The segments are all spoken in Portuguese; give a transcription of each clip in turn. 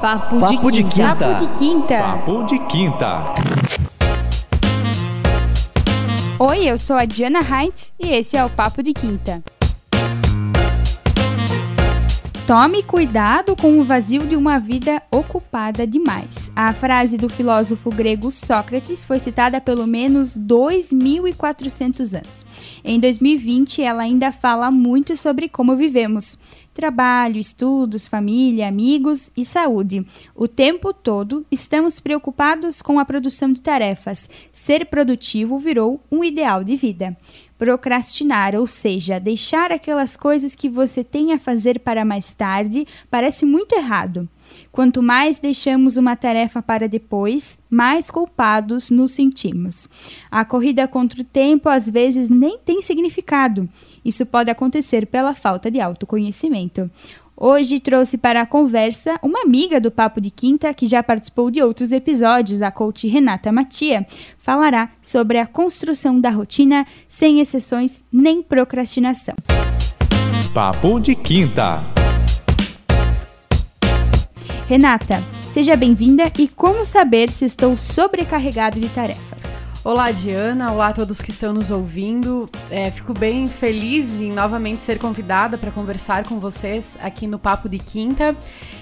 Papo, Papo de, quinta. Papo de quinta. Papo de quinta. Oi, eu sou a Diana Heinz e esse é o Papo de Quinta. Tome cuidado com o vazio de uma vida ocupada demais. A frase do filósofo grego Sócrates foi citada pelo menos 2.400 anos. Em 2020, ela ainda fala muito sobre como vivemos. Trabalho, estudos, família, amigos e saúde. O tempo todo estamos preocupados com a produção de tarefas. Ser produtivo virou um ideal de vida. Procrastinar, ou seja, deixar aquelas coisas que você tem a fazer para mais tarde, parece muito errado. Quanto mais deixamos uma tarefa para depois, mais culpados nos sentimos. A corrida contra o tempo às vezes nem tem significado. Isso pode acontecer pela falta de autoconhecimento. Hoje trouxe para a conversa uma amiga do Papo de Quinta que já participou de outros episódios, a coach Renata Matia, falará sobre a construção da rotina sem exceções nem procrastinação. Papo de Quinta. Renata, seja bem-vinda e como saber se estou sobrecarregado de tarefas? Olá, Diana. Olá a todos que estão nos ouvindo. É, fico bem feliz em novamente ser convidada para conversar com vocês aqui no Papo de Quinta.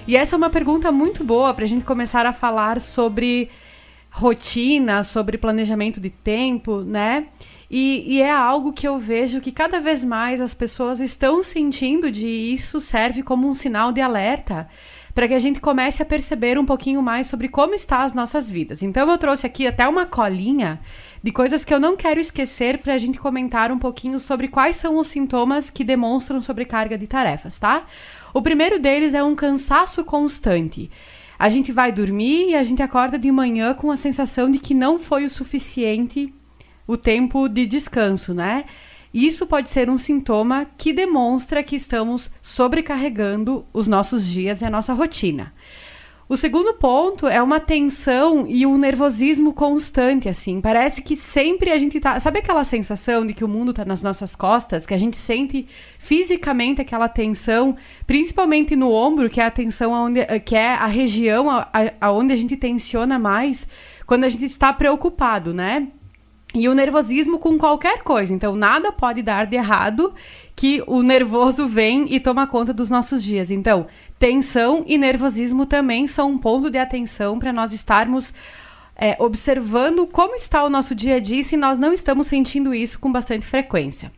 E essa é uma pergunta muito boa para a gente começar a falar sobre rotina, sobre planejamento de tempo, né? E, e, é algo que eu vejo que cada vez mais as pessoas estão sentindo de isso serve como um sinal de alerta para que a gente comece a perceber um pouquinho mais sobre como está as nossas vidas. Então eu trouxe aqui até uma colinha de coisas que eu não quero esquecer para a gente comentar um pouquinho sobre quais são os sintomas que demonstram sobrecarga de tarefas, tá? O primeiro deles é um cansaço constante. A gente vai dormir e a gente acorda de manhã com a sensação de que não foi o suficiente o tempo de descanso, né? Isso pode ser um sintoma que demonstra que estamos sobrecarregando os nossos dias e a nossa rotina. O segundo ponto é uma tensão e um nervosismo constante, assim. Parece que sempre a gente tá. Sabe aquela sensação de que o mundo tá nas nossas costas? Que a gente sente fisicamente aquela tensão, principalmente no ombro, que é a tensão onde, que é a região aonde a gente tensiona mais quando a gente está preocupado, né? E o nervosismo com qualquer coisa. Então, nada pode dar de errado que o nervoso vem e toma conta dos nossos dias. Então, tensão e nervosismo também são um ponto de atenção para nós estarmos é, observando como está o nosso dia a dia se nós não estamos sentindo isso com bastante frequência.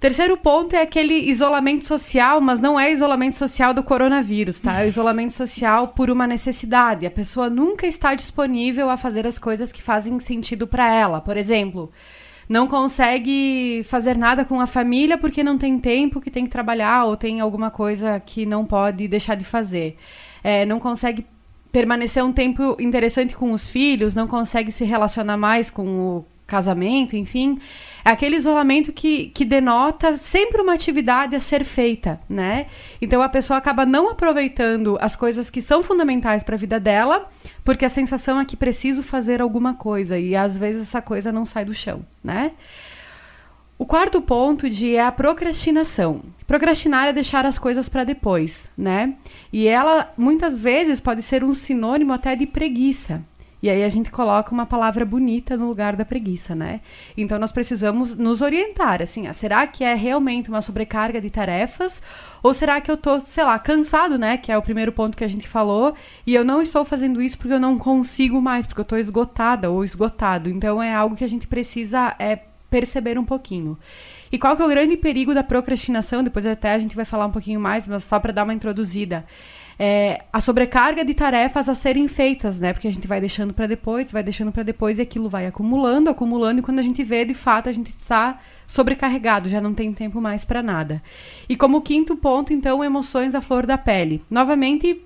Terceiro ponto é aquele isolamento social, mas não é isolamento social do coronavírus, tá? É o isolamento social por uma necessidade. A pessoa nunca está disponível a fazer as coisas que fazem sentido para ela. Por exemplo, não consegue fazer nada com a família porque não tem tempo, que tem que trabalhar ou tem alguma coisa que não pode deixar de fazer. É, não consegue permanecer um tempo interessante com os filhos, não consegue se relacionar mais com o casamento, enfim. Aquele isolamento que, que denota sempre uma atividade a ser feita, né? Então a pessoa acaba não aproveitando as coisas que são fundamentais para a vida dela, porque a sensação é que preciso fazer alguma coisa e às vezes essa coisa não sai do chão, né? O quarto ponto de é a procrastinação. Procrastinar é deixar as coisas para depois, né? E ela muitas vezes pode ser um sinônimo até de preguiça. E aí a gente coloca uma palavra bonita no lugar da preguiça, né? Então nós precisamos nos orientar, assim, ah, será que é realmente uma sobrecarga de tarefas? Ou será que eu tô, sei lá, cansado, né? Que é o primeiro ponto que a gente falou, e eu não estou fazendo isso porque eu não consigo mais, porque eu estou esgotada ou esgotado. Então é algo que a gente precisa é, perceber um pouquinho. E qual que é o grande perigo da procrastinação? Depois até a gente vai falar um pouquinho mais, mas só para dar uma introduzida é, a sobrecarga de tarefas a serem feitas, né? Porque a gente vai deixando para depois, vai deixando para depois e aquilo vai acumulando, acumulando e quando a gente vê, de fato, a gente está sobrecarregado, já não tem tempo mais para nada. E como quinto ponto, então, emoções à flor da pele. Novamente,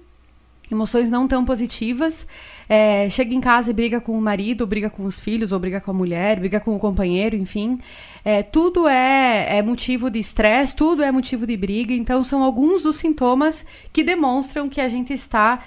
emoções não tão positivas. É, chega em casa e briga com o marido, briga com os filhos, ou briga com a mulher, briga com o companheiro, enfim. É, tudo é, é motivo de estresse, tudo é motivo de briga. Então, são alguns dos sintomas que demonstram que a gente está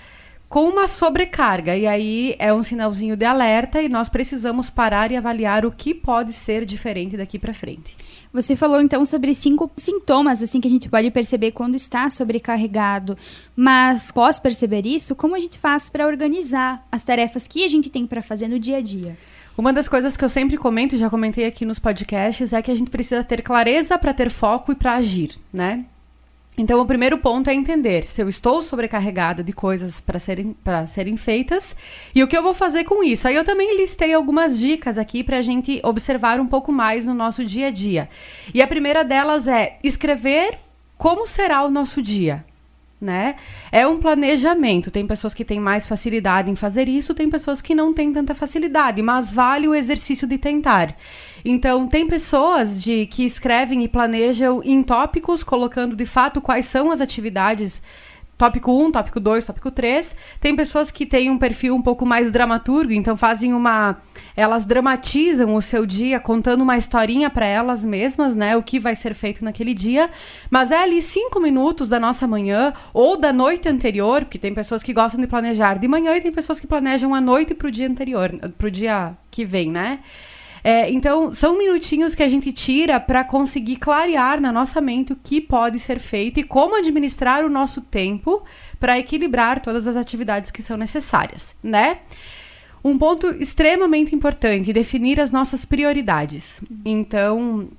com uma sobrecarga. E aí é um sinalzinho de alerta e nós precisamos parar e avaliar o que pode ser diferente daqui para frente. Você falou então sobre cinco sintomas assim que a gente pode perceber quando está sobrecarregado, mas pós perceber isso, como a gente faz para organizar as tarefas que a gente tem para fazer no dia a dia? Uma das coisas que eu sempre comento, já comentei aqui nos podcasts, é que a gente precisa ter clareza para ter foco e para agir, né? Então, o primeiro ponto é entender se eu estou sobrecarregada de coisas para serem, serem feitas e o que eu vou fazer com isso. Aí eu também listei algumas dicas aqui para a gente observar um pouco mais no nosso dia a dia. E a primeira delas é escrever como será o nosso dia. Né? É um planejamento. Tem pessoas que têm mais facilidade em fazer isso, tem pessoas que não têm tanta facilidade, mas vale o exercício de tentar. Então, tem pessoas de que escrevem e planejam em tópicos, colocando de fato quais são as atividades tópico 1, tópico 2, tópico 3. Tem pessoas que têm um perfil um pouco mais dramaturgo, então fazem uma. Elas dramatizam o seu dia contando uma historinha para elas mesmas, né? O que vai ser feito naquele dia. Mas é ali cinco minutos da nossa manhã ou da noite anterior, porque tem pessoas que gostam de planejar de manhã e tem pessoas que planejam a noite para o dia anterior, para o dia que vem, né? É, então, são minutinhos que a gente tira para conseguir clarear na nossa mente o que pode ser feito e como administrar o nosso tempo para equilibrar todas as atividades que são necessárias, né? Um ponto extremamente importante, definir as nossas prioridades. Então,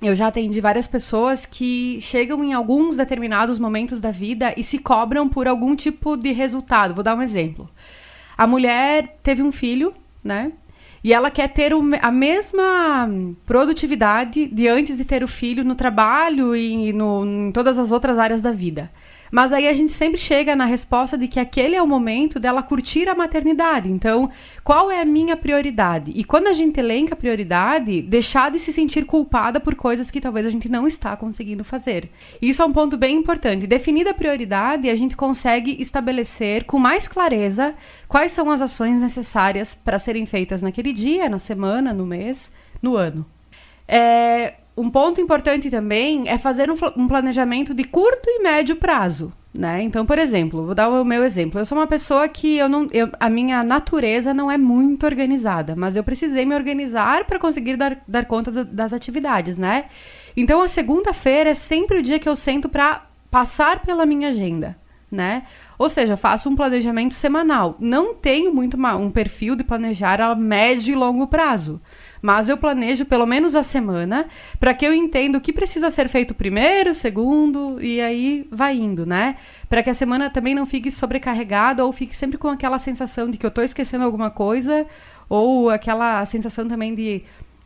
eu já atendi várias pessoas que chegam em alguns determinados momentos da vida e se cobram por algum tipo de resultado. Vou dar um exemplo. A mulher teve um filho, né? E ela quer ter a mesma produtividade de antes de ter o filho no trabalho e no, em todas as outras áreas da vida. Mas aí a gente sempre chega na resposta de que aquele é o momento dela curtir a maternidade. Então, qual é a minha prioridade? E quando a gente elenca a prioridade, deixar de se sentir culpada por coisas que talvez a gente não está conseguindo fazer. Isso é um ponto bem importante. Definida a prioridade, a gente consegue estabelecer com mais clareza quais são as ações necessárias para serem feitas naquele dia, na semana, no mês, no ano. É, um ponto importante também é fazer um, um, planejamento de curto e médio prazo. Né? Então, por exemplo, vou dar o meu exemplo. Eu sou uma pessoa que eu não, eu, a minha natureza não é muito organizada, mas eu precisei me organizar para conseguir dar, dar conta do, das atividades, né? Então, a segunda-feira é sempre o dia que eu sento para passar pela minha agenda, né? Ou seja, faço um planejamento semanal. Não tenho muito uma, um perfil de planejar a médio e longo prazo. Mas eu planejo pelo menos a semana para que eu entenda o que precisa ser feito primeiro, segundo e aí vai indo, né? Para que a semana também não fique sobrecarregada ou fique sempre com aquela sensação de que eu estou esquecendo alguma coisa ou aquela sensação também de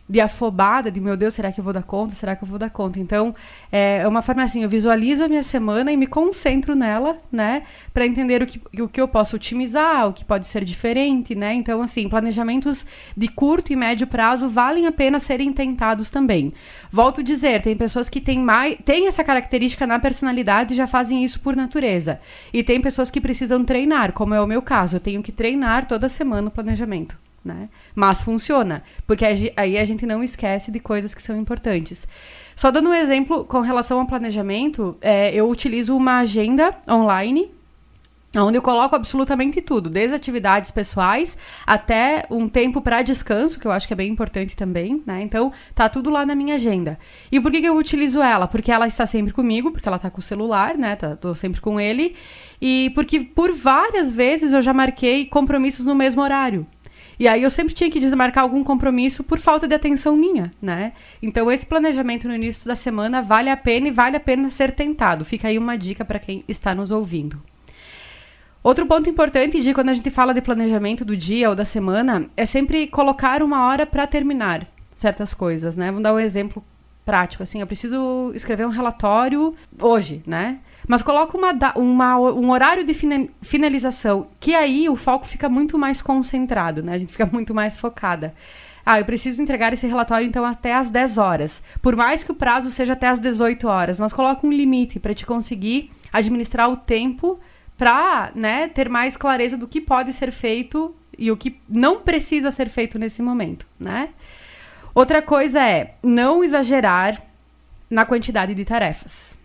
de afobada, de meu Deus, será que eu vou dar conta? Será que eu vou dar conta? Então, é, é uma forma assim, eu visualizo a minha semana e me concentro nela, né, para entender o que, o que eu posso otimizar, o que pode ser diferente, né? Então, assim, planejamentos de curto e médio prazo valem a pena serem tentados também. Volto a dizer, tem pessoas que têm mais, têm essa característica na personalidade e já fazem isso por natureza. E tem pessoas que precisam treinar, como é o meu caso, eu tenho que treinar toda semana o planejamento né? Mas funciona, porque aí a gente não esquece de coisas que são importantes. Só dando um exemplo com relação ao planejamento, é, eu utilizo uma agenda online onde eu coloco absolutamente tudo, desde atividades pessoais até um tempo para descanso, que eu acho que é bem importante também, né? Então, tá tudo lá na minha agenda. E por que, que eu utilizo ela? Porque ela está sempre comigo, porque ela tá com o celular, né? Tá, tô sempre com ele. E porque por várias vezes eu já marquei compromissos no mesmo horário. E aí eu sempre tinha que desmarcar algum compromisso por falta de atenção minha, né? Então esse planejamento no início da semana vale a pena e vale a pena ser tentado. Fica aí uma dica para quem está nos ouvindo. Outro ponto importante de quando a gente fala de planejamento do dia ou da semana é sempre colocar uma hora para terminar certas coisas, né? Vamos dar um exemplo prático, assim, eu preciso escrever um relatório hoje, né? Mas coloca uma, uma, um horário de finalização, que aí o foco fica muito mais concentrado, né? A gente fica muito mais focada. Ah, eu preciso entregar esse relatório então até às 10 horas. Por mais que o prazo seja até às 18 horas, mas coloca um limite para te conseguir administrar o tempo para, né, ter mais clareza do que pode ser feito e o que não precisa ser feito nesse momento, né? Outra coisa é não exagerar na quantidade de tarefas.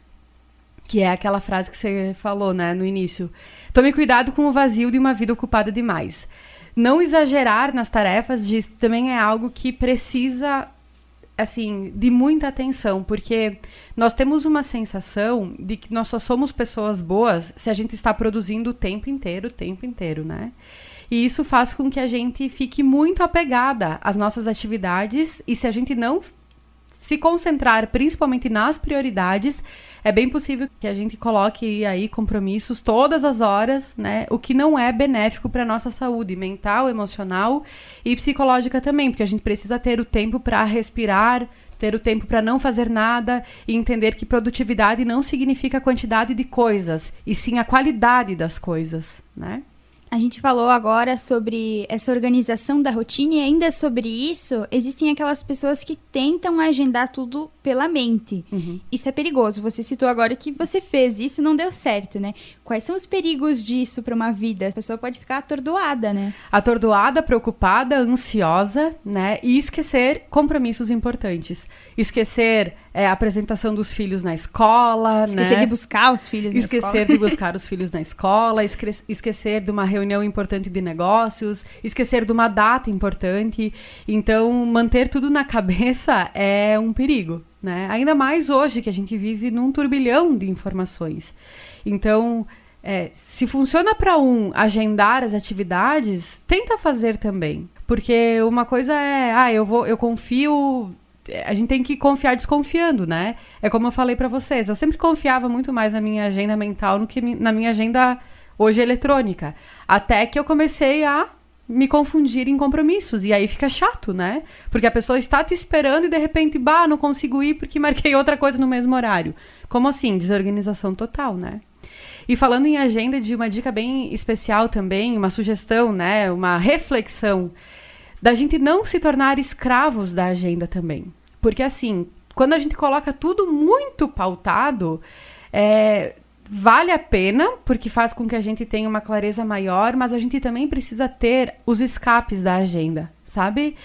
Que é aquela frase que você falou, né, no início. Tome cuidado com o vazio de uma vida ocupada demais. Não exagerar nas tarefas de, também é algo que precisa assim, de muita atenção, porque nós temos uma sensação de que nós só somos pessoas boas se a gente está produzindo o tempo inteiro, o tempo inteiro, né? E isso faz com que a gente fique muito apegada às nossas atividades e se a gente não se concentrar principalmente nas prioridades, é bem possível que a gente coloque aí compromissos todas as horas, né? O que não é benéfico para nossa saúde mental, emocional e psicológica também, porque a gente precisa ter o tempo para respirar, ter o tempo para não fazer nada e entender que produtividade não significa a quantidade de coisas, e sim a qualidade das coisas, né? A gente falou agora sobre essa organização da rotina e ainda sobre isso, existem aquelas pessoas que tentam agendar tudo pela mente. Uhum. Isso é perigoso. Você citou agora que você fez isso e não deu certo, né? Quais são os perigos disso para uma vida? A pessoa pode ficar atordoada, né? Atordoada, preocupada, ansiosa, né? E esquecer compromissos importantes. Esquecer é, a apresentação dos filhos na escola, esquecer né? de buscar os filhos esquecer na escola. de buscar os filhos na escola, esquecer de uma reunião importante de negócios, esquecer de uma data importante. Então, manter tudo na cabeça é um perigo, né? Ainda mais hoje que a gente vive num turbilhão de informações. Então, é, se funciona para um agendar as atividades, tenta fazer também. Porque uma coisa é, ah, eu vou, eu confio. A gente tem que confiar desconfiando, né? É como eu falei para vocês. Eu sempre confiava muito mais na minha agenda mental do que na minha agenda hoje eletrônica. Até que eu comecei a me confundir em compromissos. E aí fica chato, né? Porque a pessoa está te esperando e de repente, bah, não consigo ir porque marquei outra coisa no mesmo horário. Como assim? Desorganização total, né? E falando em agenda, de uma dica bem especial também, uma sugestão, né, uma reflexão da gente não se tornar escravos da agenda também. Porque assim, quando a gente coloca tudo muito pautado, é, vale a pena, porque faz com que a gente tenha uma clareza maior, mas a gente também precisa ter os escapes da agenda, sabe?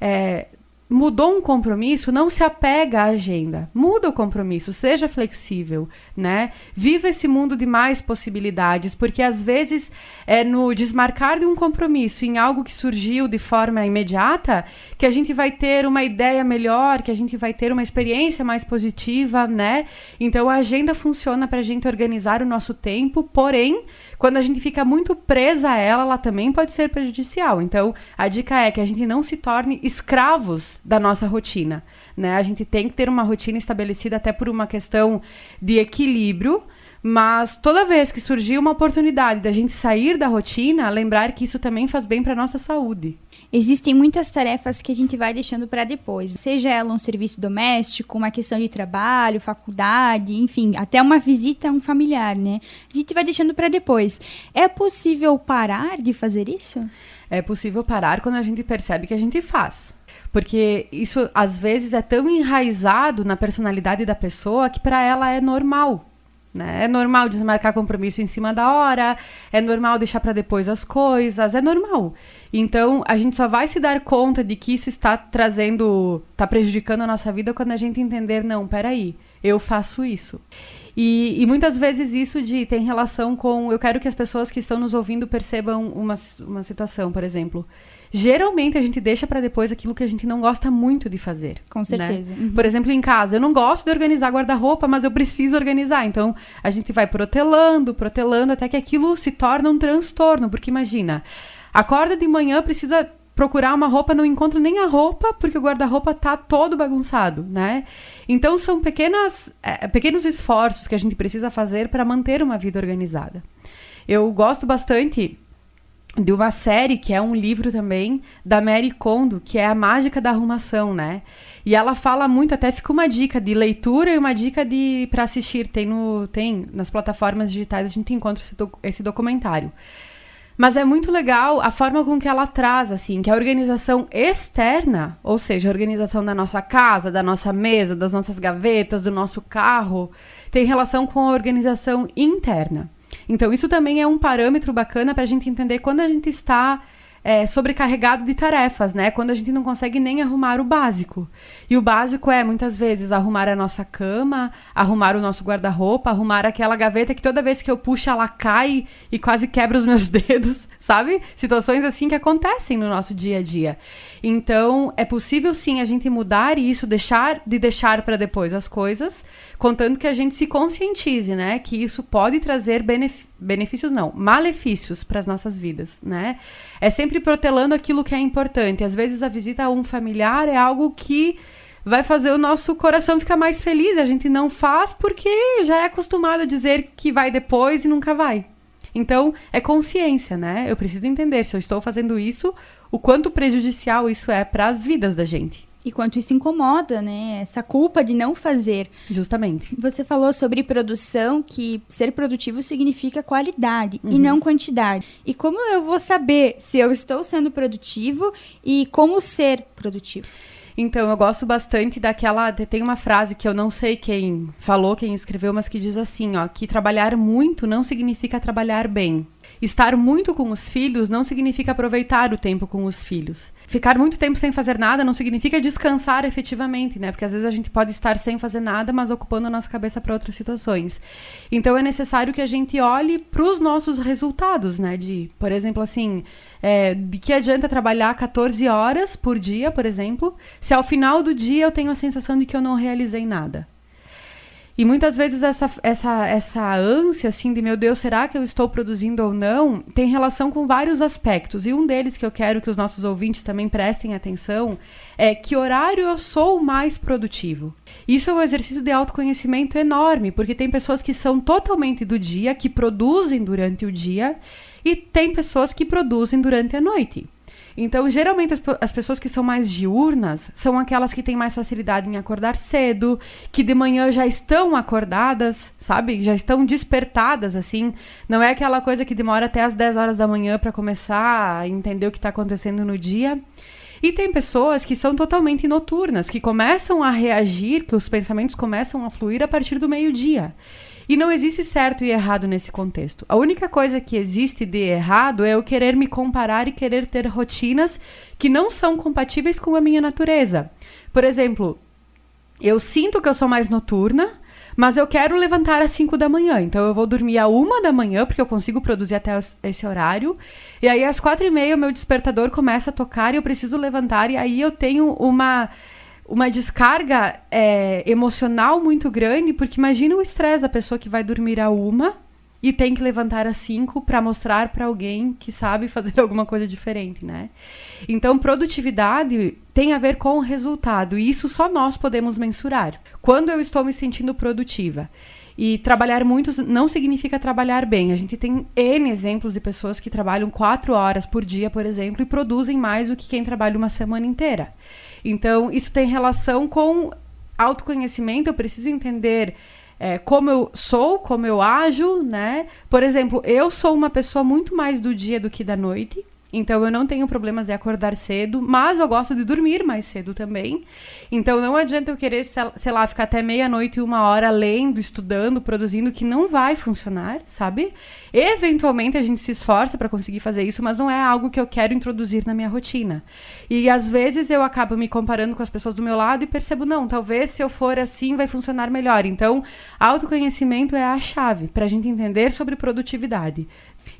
É, mudou um compromisso, não se apega à agenda. Muda o compromisso, seja flexível, né? Viva esse mundo de mais possibilidades, porque às vezes é no desmarcar de um compromisso em algo que surgiu de forma imediata que a gente vai ter uma ideia melhor, que a gente vai ter uma experiência mais positiva, né? Então a agenda funciona para a gente organizar o nosso tempo, porém quando a gente fica muito presa a ela, ela também pode ser prejudicial. Então, a dica é que a gente não se torne escravos da nossa rotina. Né? A gente tem que ter uma rotina estabelecida até por uma questão de equilíbrio, mas toda vez que surgir uma oportunidade da gente sair da rotina, lembrar que isso também faz bem para nossa saúde. Existem muitas tarefas que a gente vai deixando para depois, seja ela um serviço doméstico, uma questão de trabalho, faculdade, enfim, até uma visita a um familiar, né? A gente vai deixando para depois. É possível parar de fazer isso? É possível parar quando a gente percebe que a gente faz. Porque isso às vezes é tão enraizado na personalidade da pessoa que para ela é normal. Né? É normal desmarcar compromisso em cima da hora, é normal deixar para depois as coisas, é normal. Então, a gente só vai se dar conta de que isso está trazendo, está prejudicando a nossa vida quando a gente entender, não, peraí, eu faço isso. E, e, muitas vezes isso de, tem relação com. Eu quero que as pessoas que estão nos ouvindo percebam uma, uma situação, por exemplo. Geralmente a gente deixa para depois aquilo que a gente não gosta muito de fazer. Com né? certeza. Né? Uhum. Por exemplo, em casa, eu não gosto de organizar guarda-roupa, mas eu preciso organizar. Então a gente vai protelando, protelando, até que aquilo se torna um transtorno. Porque imagina, acorda de manhã, precisa procurar uma roupa, não encontra nem a roupa, porque o guarda-roupa tá todo bagunçado, né? Então são pequenas, é, pequenos esforços que a gente precisa fazer para manter uma vida organizada. Eu gosto bastante de uma série que é um livro também da Mary Kondo, que é a mágica da arrumação, né? E ela fala muito, até fica uma dica de leitura e uma dica de para assistir, tem no tem nas plataformas digitais a gente encontra esse, esse documentário. Mas é muito legal a forma com que ela traz, assim, que a organização externa, ou seja, a organização da nossa casa, da nossa mesa, das nossas gavetas, do nosso carro, tem relação com a organização interna. Então, isso também é um parâmetro bacana para a gente entender quando a gente está é, sobrecarregado de tarefas, né? Quando a gente não consegue nem arrumar o básico. E o básico é, muitas vezes, arrumar a nossa cama, arrumar o nosso guarda-roupa, arrumar aquela gaveta que toda vez que eu puxo ela cai e quase quebra os meus dedos, sabe? Situações assim que acontecem no nosso dia a dia. Então, é possível sim a gente mudar isso, deixar de deixar para depois as coisas, contando que a gente se conscientize, né? Que isso pode trazer benefícios, não, malefícios para as nossas vidas, né? É sempre protelando aquilo que é importante. Às vezes a visita a um familiar é algo que vai fazer o nosso coração ficar mais feliz. A gente não faz porque já é acostumado a dizer que vai depois e nunca vai. Então, é consciência, né? Eu preciso entender se eu estou fazendo isso, o quanto prejudicial isso é para as vidas da gente. E quanto isso incomoda, né? Essa culpa de não fazer. Justamente. Você falou sobre produção, que ser produtivo significa qualidade uhum. e não quantidade. E como eu vou saber se eu estou sendo produtivo e como ser produtivo? Então, eu gosto bastante daquela. Tem uma frase que eu não sei quem falou, quem escreveu, mas que diz assim: ó, que trabalhar muito não significa trabalhar bem. Estar muito com os filhos não significa aproveitar o tempo com os filhos. Ficar muito tempo sem fazer nada não significa descansar efetivamente, né? Porque às vezes a gente pode estar sem fazer nada, mas ocupando a nossa cabeça para outras situações. Então é necessário que a gente olhe para os nossos resultados, né? De, por exemplo, assim, é, de que adianta trabalhar 14 horas por dia, por exemplo, se ao final do dia eu tenho a sensação de que eu não realizei nada. E muitas vezes essa, essa, essa ânsia, assim, de meu Deus, será que eu estou produzindo ou não, tem relação com vários aspectos. E um deles que eu quero que os nossos ouvintes também prestem atenção é que horário eu sou mais produtivo. Isso é um exercício de autoconhecimento enorme, porque tem pessoas que são totalmente do dia, que produzem durante o dia, e tem pessoas que produzem durante a noite. Então, geralmente, as, as, pessoas que são mais diurnas são aquelas que têm mais facilidade em acordar cedo, que de manhã já estão acordadas, sabe? Já estão despertadas, assim. Não é aquela coisa que demora até as 10 horas da manhã para começar a entender o que está acontecendo no dia. E tem pessoas que são totalmente noturnas, que começam a reagir, que os pensamentos começam a fluir a partir do meio-dia. E não existe certo e errado nesse contexto. A única coisa que existe de errado é eu querer me comparar e querer ter rotinas que não são compatíveis com a minha natureza. Por exemplo, eu sinto que eu sou mais noturna, mas eu quero levantar às 5 da manhã. Então eu vou dormir à 1 da manhã, porque eu consigo produzir até esse horário. E aí às 4 e meia o meu despertador começa a tocar e eu preciso levantar. E aí eu tenho uma uma descarga é, emocional muito grande, porque imagina o estresse da pessoa que vai dormir a uma e tem que levantar às cinco para mostrar para alguém que sabe fazer alguma coisa diferente, né? Então, produtividade tem a ver com o resultado, e isso só nós podemos mensurar. Quando eu estou me sentindo produtiva, e trabalhar muito não significa trabalhar bem. A gente tem N exemplos de pessoas que trabalham quatro horas por dia, por exemplo, e produzem mais do que quem trabalha uma semana inteira. Então, isso tem relação com autoconhecimento, eu preciso entender é, como eu sou, como eu ajo, né? Por exemplo, eu sou uma pessoa muito mais do dia do que da noite. Então eu não tenho problemas de acordar cedo, mas eu gosto de dormir mais cedo também. Então não adianta eu querer, sei lá, ficar até meia-noite e uma hora lendo, estudando, produzindo, que não vai funcionar, sabe? Eventualmente a gente se esforça para conseguir fazer isso, mas não é algo que eu quero introduzir na minha rotina. E às vezes eu acabo me comparando com as pessoas do meu lado e percebo, não, talvez se eu for assim vai funcionar melhor. Então, autoconhecimento é a chave para a gente entender sobre produtividade.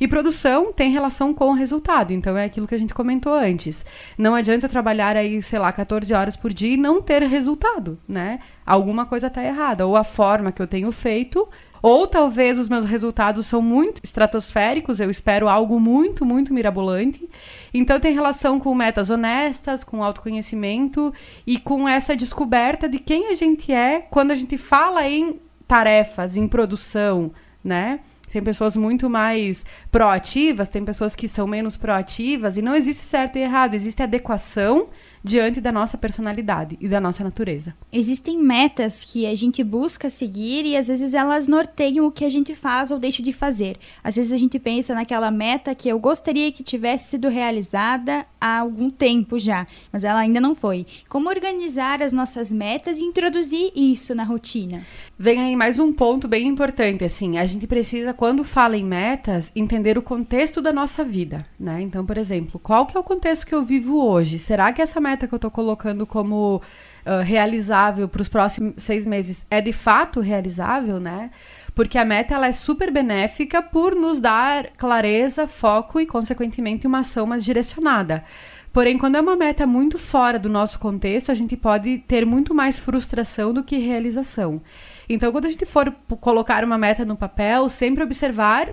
E produção tem relação com o resultado, então é aquilo que a gente comentou antes. Não adianta trabalhar aí, sei lá, 14 horas por dia e não ter resultado, né? Alguma coisa está errada, ou a forma que eu tenho feito, ou talvez os meus resultados são muito estratosféricos, eu espero algo muito, muito mirabolante. Então tem relação com metas honestas, com autoconhecimento e com essa descoberta de quem a gente é quando a gente fala em tarefas, em produção, né? Tem pessoas muito mais proativas, tem pessoas que são menos proativas, e não existe certo e errado, existe adequação diante da nossa personalidade e da nossa natureza. Existem metas que a gente busca seguir e às vezes elas norteiam o que a gente faz ou deixa de fazer. Às vezes a gente pensa naquela meta que eu gostaria que tivesse sido realizada há algum tempo já, mas ela ainda não foi. Como organizar as nossas metas e introduzir isso na rotina? Vem aí mais um ponto bem importante, assim, a gente precisa, quando fala em metas, entender o contexto da nossa vida, né? Então, por exemplo, qual que é o contexto que eu vivo hoje? Será que essa meta que eu estou colocando como uh, realizável para os próximos seis meses é de fato realizável, né? Porque a meta ela é super benéfica por nos dar clareza, foco e, consequentemente, uma ação mais direcionada. Porém, quando é uma meta muito fora do nosso contexto, a gente pode ter muito mais frustração do que realização. Então, quando a gente for colocar uma meta no papel, sempre observar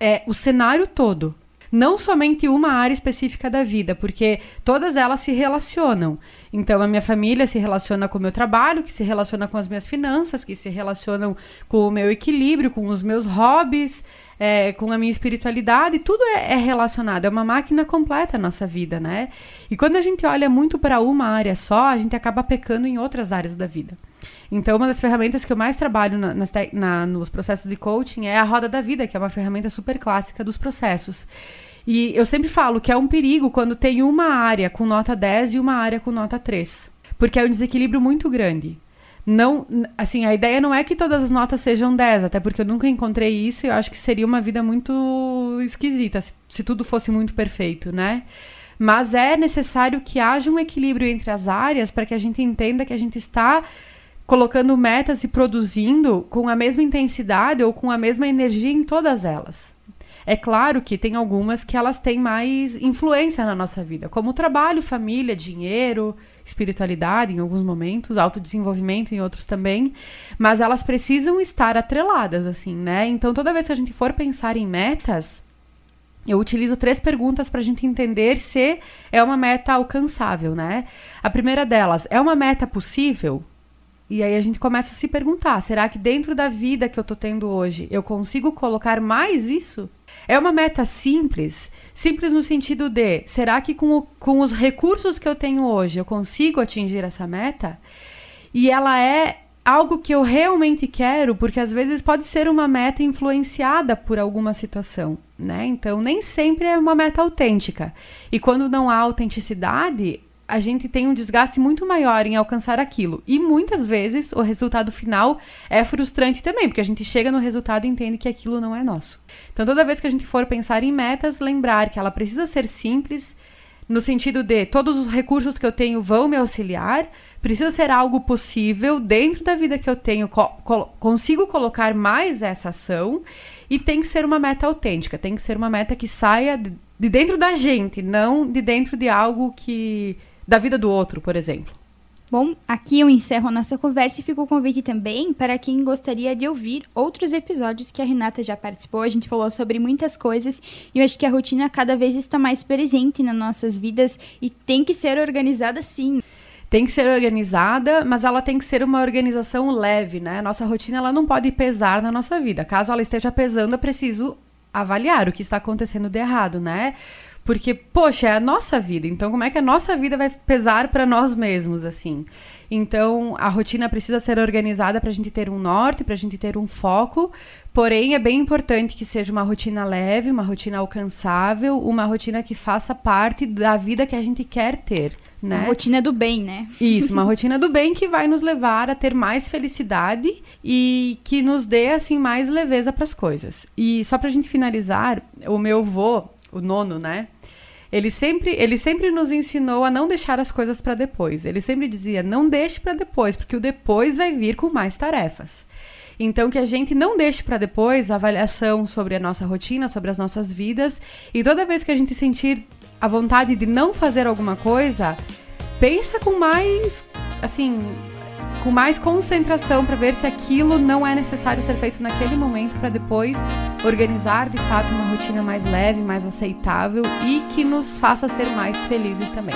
é, o cenário todo. Não somente uma área específica da vida, porque todas elas se relacionam. Então, a minha família se relaciona com o meu trabalho, que se relaciona com as minhas finanças, que se relacionam com o meu equilíbrio, com os meus hobbies, é, com a minha espiritualidade, tudo é, é, relacionado, é uma máquina completa a nossa vida, né? E quando a gente olha muito para uma área só, a gente acaba pecando em outras áreas da vida. Então, uma das ferramentas que eu mais trabalho na, na, nos processos de coaching é a roda da vida, que é uma ferramenta super clássica dos processos. E eu sempre falo que é um perigo quando tem uma área com nota 10 e uma área com nota 3. Porque é um desequilíbrio muito grande. Não, assim, a ideia não é que todas as notas sejam 10, até porque eu nunca encontrei isso e eu acho que seria uma vida muito esquisita se, se tudo fosse muito perfeito, né? Mas é necessário que haja um equilíbrio entre as áreas para que a gente entenda que a gente está colocando metas e produzindo com a mesma intensidade ou com a mesma energia em todas elas. É claro que tem algumas que elas têm mais influência na nossa vida, como trabalho, família, dinheiro, espiritualidade em alguns momentos, autodesenvolvimento em outros também, mas elas precisam estar atreladas assim, né? Então toda vez que a gente for pensar em metas, eu utilizo três perguntas para a gente entender se é uma meta alcançável, né? A primeira delas, é uma meta possível? E aí a gente começa a se perguntar: será que dentro da vida que eu estou tendo hoje eu consigo colocar mais isso? É uma meta simples, simples no sentido de: será que com, o, com os recursos que eu tenho hoje eu consigo atingir essa meta? E ela é algo que eu realmente quero, porque às vezes pode ser uma meta influenciada por alguma situação, né? Então nem sempre é uma meta autêntica. E quando não há autenticidade, a gente tem um desgaste muito maior em alcançar aquilo. E muitas vezes o resultado final é frustrante também, porque a gente chega no resultado e entende que aquilo não é nosso. Então, toda vez que a gente for pensar em metas, lembrar que ela precisa ser simples, no sentido de todos os recursos que eu tenho vão me auxiliar, precisa ser algo possível dentro da vida que eu tenho, co consigo colocar mais essa ação e tem que ser uma meta autêntica, tem que ser uma meta que saia de dentro da gente, não de dentro de algo que da vida do outro, por exemplo. Bom, aqui eu encerro a nossa conversa e fico o convite também para quem gostaria de ouvir outros episódios que a Renata já participou. A gente falou sobre muitas coisas e eu acho que a rotina cada vez está mais presente nas nossas vidas e tem que ser organizada sim. Tem que ser organizada, mas ela tem que ser uma organização leve, né? Nossa rotina ela não pode pesar na nossa vida. Caso ela esteja pesando, é preciso avaliar o que está acontecendo de errado, né? Porque, poxa, é a nossa vida. Então, como é que a nossa vida vai pesar para nós mesmos, assim? Então, a rotina precisa ser organizada para a gente ter um norte, para a gente ter um foco. Porém, é bem importante que seja uma rotina leve, uma rotina alcançável, uma rotina que faça parte da vida que a gente quer ter. Né? Uma rotina do bem, né? Isso, uma rotina do bem que vai nos levar a ter mais felicidade e que nos dê assim mais leveza para as coisas. E só para a gente finalizar, o meu avô, o nono, né? Ele sempre, ele sempre nos ensinou a não deixar as coisas para depois. Ele sempre dizia: não deixe para depois, porque o depois vai vir com mais tarefas. Então, que a gente não deixe para depois a avaliação sobre a nossa rotina, sobre as nossas vidas. E toda vez que a gente sentir a vontade de não fazer alguma coisa, pensa com mais, assim, com mais concentração para ver se aquilo não é necessário ser feito naquele momento para depois organizar de fato uma rotina mais leve, mais aceitável e que nos faça ser mais felizes também.